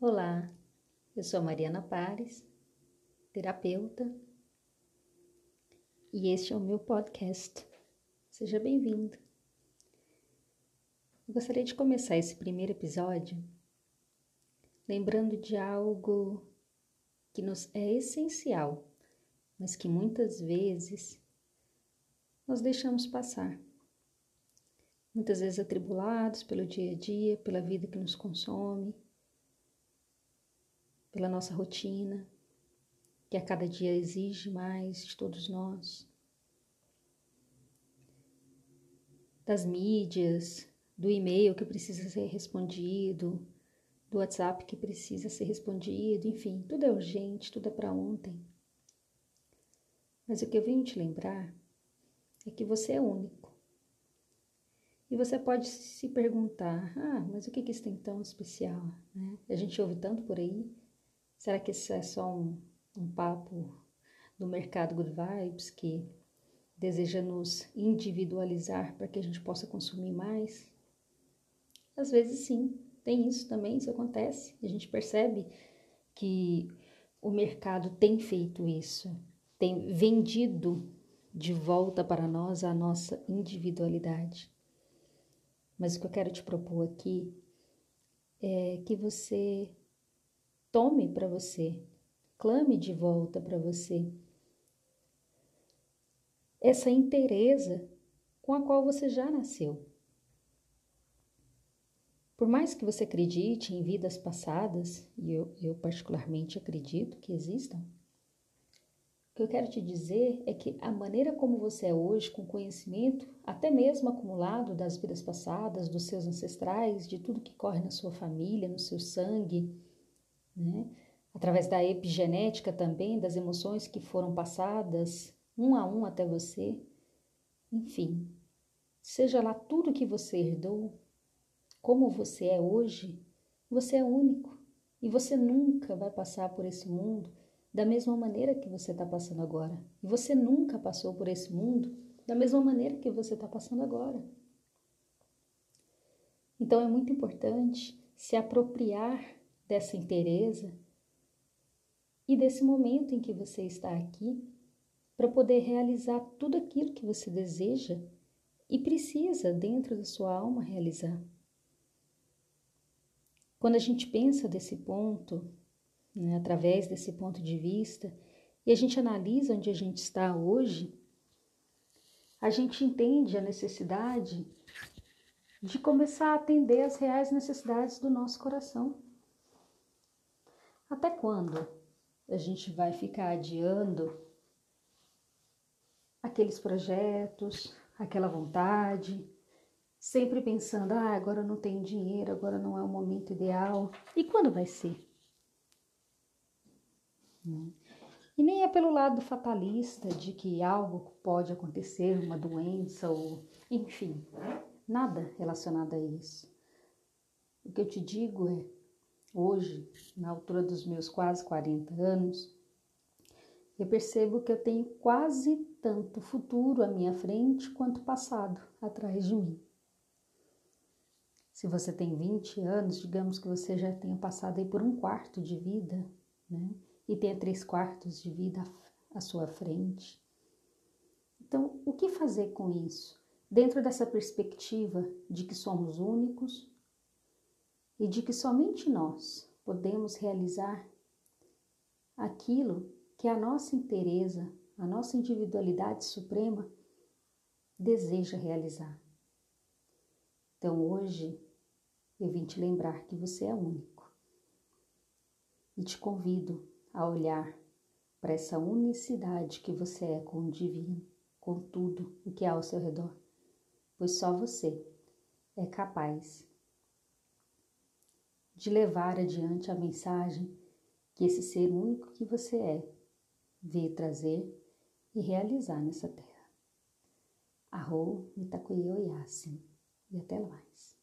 Olá, eu sou Mariana Pares, terapeuta, e este é o meu podcast. Seja bem-vindo. Eu gostaria de começar esse primeiro episódio lembrando de algo que nos é essencial, mas que muitas vezes nós deixamos passar. Muitas vezes atribulados pelo dia a dia, pela vida que nos consome pela nossa rotina, que a cada dia exige mais de todos nós, das mídias, do e-mail que precisa ser respondido, do WhatsApp que precisa ser respondido, enfim, tudo é urgente, tudo é para ontem. Mas o que eu venho te lembrar é que você é único. E você pode se perguntar: ah, mas o que, isso tem tão especial? Né? A gente ouve tanto por aí Será que isso é só um, um papo do mercado Good Vibes que deseja nos individualizar para que a gente possa consumir mais? Às vezes sim, tem isso também, isso acontece. A gente percebe que o mercado tem feito isso, tem vendido de volta para nós a nossa individualidade. Mas o que eu quero te propor aqui é que você tome para você, clame de volta para você essa inteireza com a qual você já nasceu. Por mais que você acredite em vidas passadas, e eu, eu particularmente acredito que existam, o que eu quero te dizer é que a maneira como você é hoje, com conhecimento, até mesmo acumulado das vidas passadas, dos seus ancestrais, de tudo que corre na sua família, no seu sangue, né? através da epigenética também, das emoções que foram passadas um a um até você. Enfim, seja lá tudo que você herdou, como você é hoje, você é único e você nunca vai passar por esse mundo da mesma maneira que você está passando agora. E você nunca passou por esse mundo da mesma maneira que você está passando agora. Então é muito importante se apropriar dessa inteireza e desse momento em que você está aqui para poder realizar tudo aquilo que você deseja e precisa dentro da sua alma realizar. Quando a gente pensa desse ponto, né, através desse ponto de vista, e a gente analisa onde a gente está hoje, a gente entende a necessidade de começar a atender às reais necessidades do nosso coração. Até quando a gente vai ficar adiando aqueles projetos, aquela vontade, sempre pensando, ah, agora não tenho dinheiro, agora não é o momento ideal. E quando vai ser? E nem é pelo lado fatalista de que algo pode acontecer, uma doença ou, enfim, nada relacionado a isso. O que eu te digo é Hoje, na altura dos meus quase 40 anos, eu percebo que eu tenho quase tanto futuro à minha frente quanto passado atrás de mim. Se você tem 20 anos, digamos que você já tenha passado aí por um quarto de vida, né? E tenha três quartos de vida à sua frente. Então, o que fazer com isso? Dentro dessa perspectiva de que somos únicos, e de que somente nós podemos realizar aquilo que a nossa inteireza, a nossa individualidade suprema deseja realizar. Então hoje eu vim te lembrar que você é único e te convido a olhar para essa unicidade que você é com o divino, com tudo o que há ao seu redor, pois só você é capaz de levar adiante a mensagem que esse ser único que você é veio trazer e realizar nessa terra. Arro Mitakuyo Yasin. E até mais.